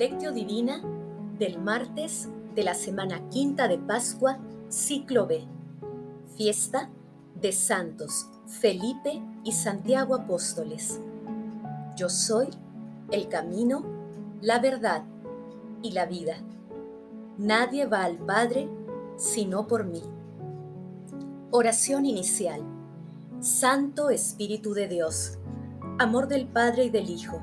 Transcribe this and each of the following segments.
Lectio Divina del martes de la semana quinta de Pascua, ciclo B. Fiesta de Santos Felipe y Santiago Apóstoles. Yo soy el camino, la verdad y la vida. Nadie va al Padre sino por mí. Oración inicial. Santo Espíritu de Dios, amor del Padre y del Hijo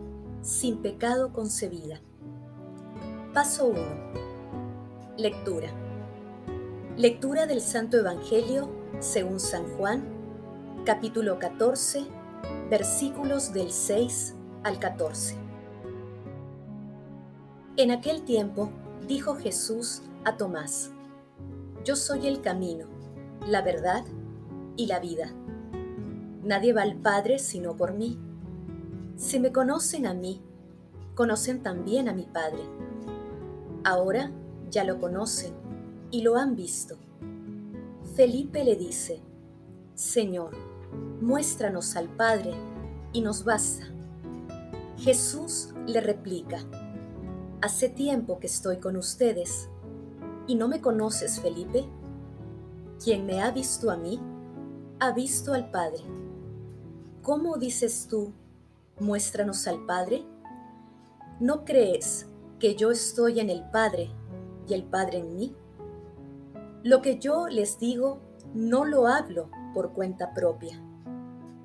sin pecado concebida. Paso 1. Lectura. Lectura del Santo Evangelio según San Juan, capítulo 14, versículos del 6 al 14. En aquel tiempo dijo Jesús a Tomás, Yo soy el camino, la verdad y la vida. Nadie va al Padre sino por mí. Si me conocen a mí, conocen también a mi Padre. Ahora ya lo conocen y lo han visto. Felipe le dice, Señor, muéstranos al Padre y nos basta. Jesús le replica, Hace tiempo que estoy con ustedes y no me conoces, Felipe. Quien me ha visto a mí, ha visto al Padre. ¿Cómo dices tú muéstranos al Padre? ¿No crees que yo estoy en el Padre y el Padre en mí? Lo que yo les digo no lo hablo por cuenta propia.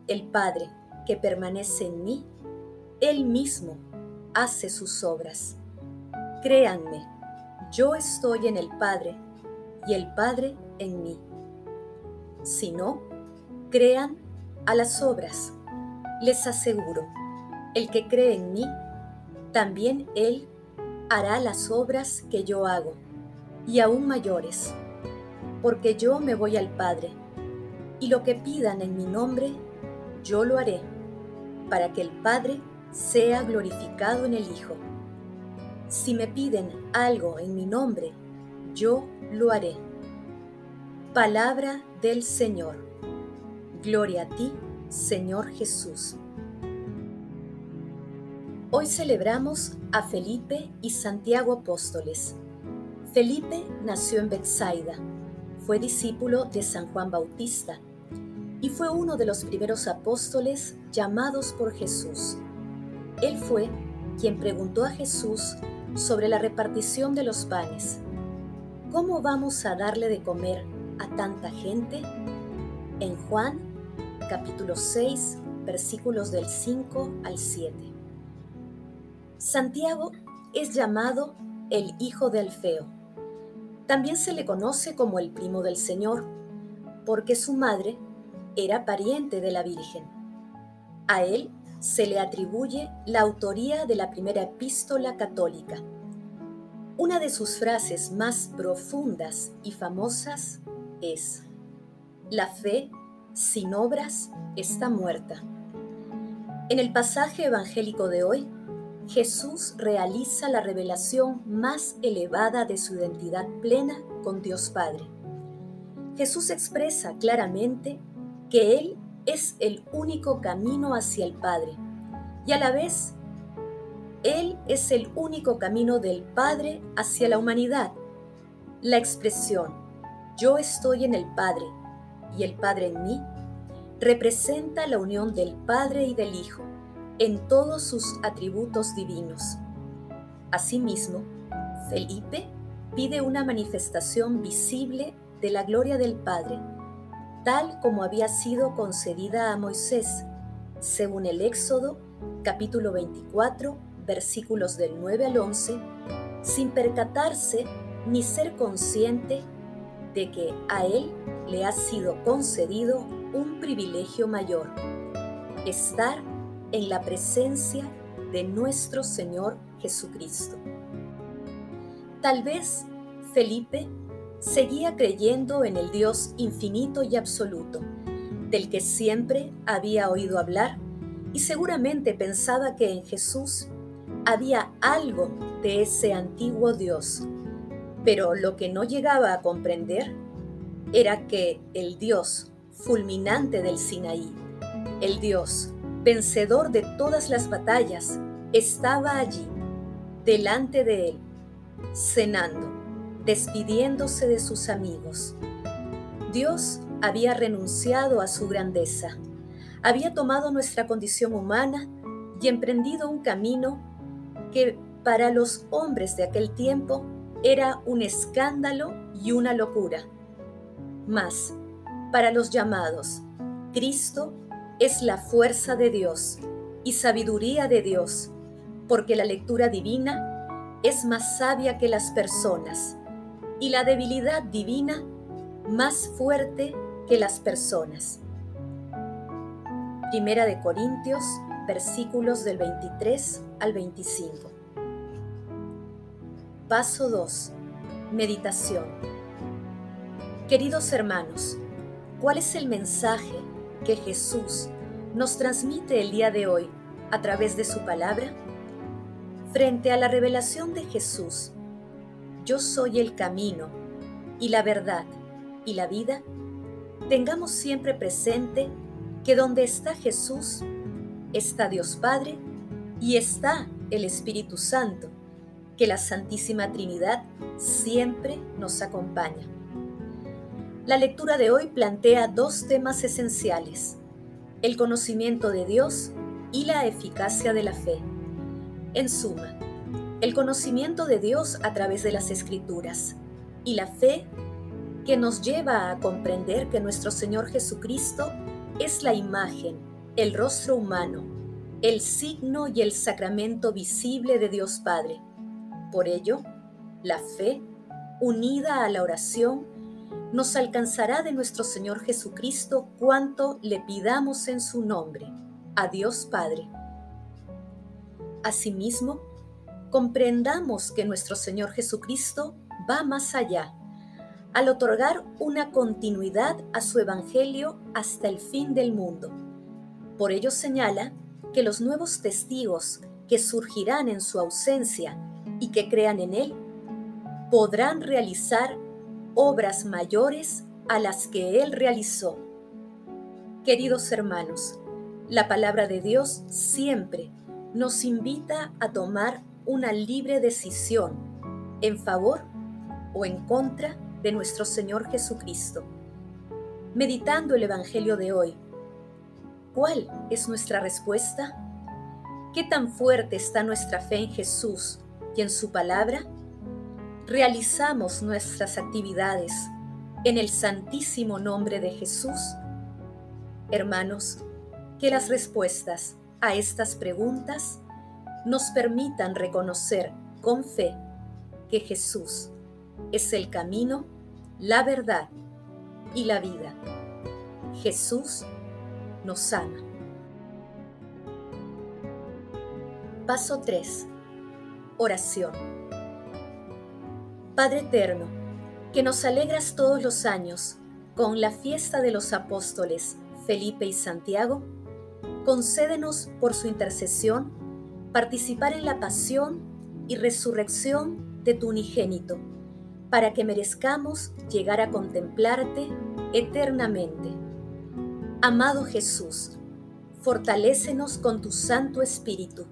El Padre que permanece en mí, Él mismo hace sus obras. Créanme, yo estoy en el Padre y el Padre en mí. Si no, crean a las obras. Les aseguro el que cree en mí, también él hará las obras que yo hago, y aún mayores, porque yo me voy al Padre, y lo que pidan en mi nombre, yo lo haré, para que el Padre sea glorificado en el Hijo. Si me piden algo en mi nombre, yo lo haré. Palabra del Señor. Gloria a ti, Señor Jesús. Hoy celebramos a Felipe y Santiago apóstoles. Felipe nació en Bethsaida, fue discípulo de San Juan Bautista y fue uno de los primeros apóstoles llamados por Jesús. Él fue quien preguntó a Jesús sobre la repartición de los panes. ¿Cómo vamos a darle de comer a tanta gente? En Juan capítulo 6 versículos del 5 al 7. Santiago es llamado el hijo de Alfeo. También se le conoce como el primo del Señor, porque su madre era pariente de la Virgen. A él se le atribuye la autoría de la primera epístola católica. Una de sus frases más profundas y famosas es, La fe sin obras está muerta. En el pasaje evangélico de hoy, Jesús realiza la revelación más elevada de su identidad plena con Dios Padre. Jesús expresa claramente que Él es el único camino hacia el Padre y a la vez Él es el único camino del Padre hacia la humanidad. La expresión yo estoy en el Padre y el Padre en mí representa la unión del Padre y del Hijo en todos sus atributos divinos. Asimismo, Felipe pide una manifestación visible de la gloria del Padre, tal como había sido concedida a Moisés, según el Éxodo capítulo 24, versículos del 9 al 11, sin percatarse ni ser consciente de que a él le ha sido concedido un privilegio mayor, estar en la presencia de nuestro Señor Jesucristo. Tal vez Felipe seguía creyendo en el Dios infinito y absoluto, del que siempre había oído hablar, y seguramente pensaba que en Jesús había algo de ese antiguo Dios. Pero lo que no llegaba a comprender era que el Dios fulminante del Sinaí, el Dios vencedor de todas las batallas, estaba allí, delante de él, cenando, despidiéndose de sus amigos. Dios había renunciado a su grandeza, había tomado nuestra condición humana y emprendido un camino que para los hombres de aquel tiempo era un escándalo y una locura. Mas, para los llamados, Cristo es la fuerza de Dios y sabiduría de Dios, porque la lectura divina es más sabia que las personas y la debilidad divina más fuerte que las personas. Primera de Corintios, versículos del 23 al 25. Paso 2. Meditación. Queridos hermanos, ¿cuál es el mensaje que Jesús nos transmite el día de hoy a través de su palabra? Frente a la revelación de Jesús, yo soy el camino y la verdad y la vida, tengamos siempre presente que donde está Jesús, está Dios Padre y está el Espíritu Santo, que la Santísima Trinidad siempre nos acompaña. La lectura de hoy plantea dos temas esenciales, el conocimiento de Dios y la eficacia de la fe. En suma, el conocimiento de Dios a través de las Escrituras y la fe que nos lleva a comprender que nuestro Señor Jesucristo es la imagen, el rostro humano, el signo y el sacramento visible de Dios Padre. Por ello, la fe, unida a la oración, nos alcanzará de nuestro Señor Jesucristo cuanto le pidamos en su nombre, a Dios Padre. Asimismo, comprendamos que nuestro Señor Jesucristo va más allá, al otorgar una continuidad a su Evangelio hasta el fin del mundo. Por ello señala que los nuevos testigos que surgirán en su ausencia y que crean en Él, podrán realizar obras mayores a las que Él realizó. Queridos hermanos, la palabra de Dios siempre nos invita a tomar una libre decisión en favor o en contra de nuestro Señor Jesucristo. Meditando el Evangelio de hoy, ¿cuál es nuestra respuesta? ¿Qué tan fuerte está nuestra fe en Jesús y en su palabra? Realizamos nuestras actividades en el santísimo nombre de Jesús? Hermanos, que las respuestas a estas preguntas nos permitan reconocer con fe que Jesús es el camino, la verdad y la vida. Jesús nos ama. Paso 3. Oración. Padre Eterno, que nos alegras todos los años con la fiesta de los apóstoles Felipe y Santiago, concédenos por su intercesión participar en la pasión y resurrección de tu unigénito, para que merezcamos llegar a contemplarte eternamente. Amado Jesús, fortalécenos con tu Santo Espíritu,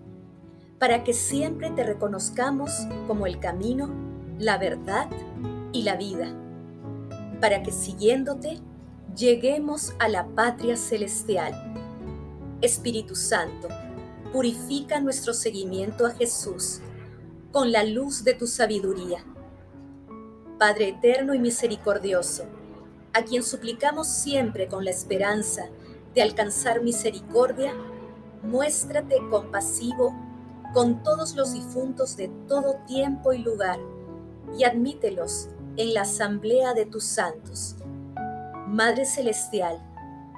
para que siempre te reconozcamos como el camino, la verdad y la vida, para que siguiéndote lleguemos a la patria celestial. Espíritu Santo, purifica nuestro seguimiento a Jesús con la luz de tu sabiduría. Padre eterno y misericordioso, a quien suplicamos siempre con la esperanza de alcanzar misericordia, muéstrate compasivo con todos los difuntos de todo tiempo y lugar y admítelos en la asamblea de tus santos. Madre Celestial,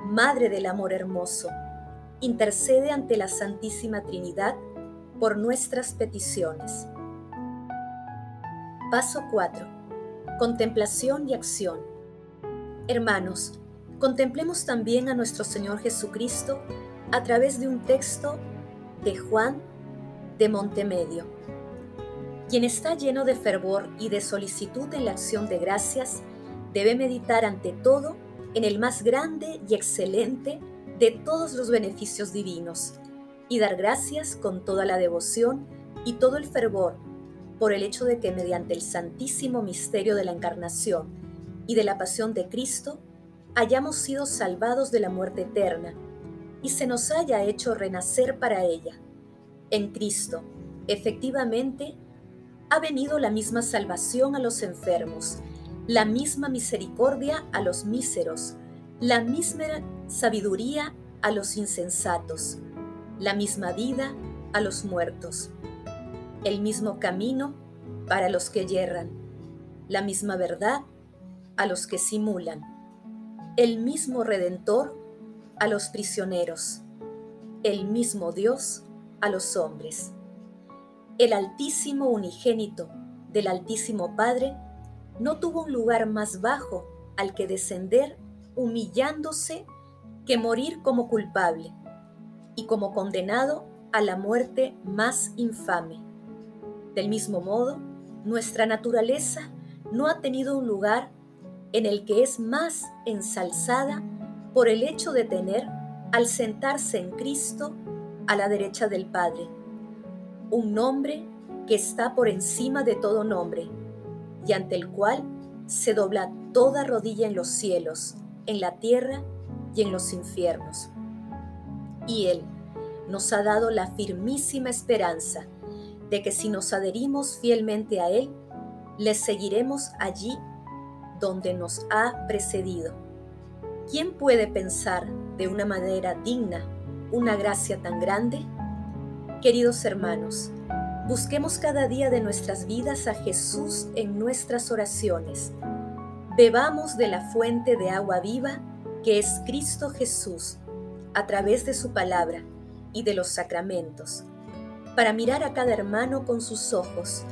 Madre del Amor Hermoso, intercede ante la Santísima Trinidad por nuestras peticiones. Paso 4. Contemplación y acción. Hermanos, contemplemos también a nuestro Señor Jesucristo a través de un texto de Juan de Montemedio. Quien está lleno de fervor y de solicitud en la acción de gracias, debe meditar ante todo en el más grande y excelente de todos los beneficios divinos, y dar gracias con toda la devoción y todo el fervor por el hecho de que mediante el santísimo misterio de la encarnación y de la pasión de Cristo, hayamos sido salvados de la muerte eterna y se nos haya hecho renacer para ella. En Cristo, efectivamente, ha venido la misma salvación a los enfermos, la misma misericordia a los míseros, la misma sabiduría a los insensatos, la misma vida a los muertos el mismo camino para los que yerran, la misma verdad a los que simulan, el mismo redentor a los prisioneros, el mismo Dios a los hombres. El Altísimo Unigénito del Altísimo Padre no tuvo un lugar más bajo al que descender humillándose que morir como culpable y como condenado a la muerte más infame. Del mismo modo, nuestra naturaleza no ha tenido un lugar en el que es más ensalzada por el hecho de tener, al sentarse en Cristo, a la derecha del Padre, un nombre que está por encima de todo nombre y ante el cual se dobla toda rodilla en los cielos, en la tierra y en los infiernos. Y Él nos ha dado la firmísima esperanza de que si nos adherimos fielmente a Él, le seguiremos allí donde nos ha precedido. ¿Quién puede pensar de una manera digna una gracia tan grande? Queridos hermanos, busquemos cada día de nuestras vidas a Jesús en nuestras oraciones. Bebamos de la fuente de agua viva que es Cristo Jesús, a través de su palabra y de los sacramentos para mirar a cada hermano con sus ojos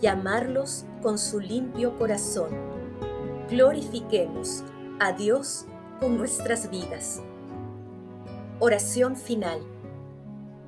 y amarlos con su limpio corazón. Glorifiquemos a Dios con nuestras vidas. Oración final.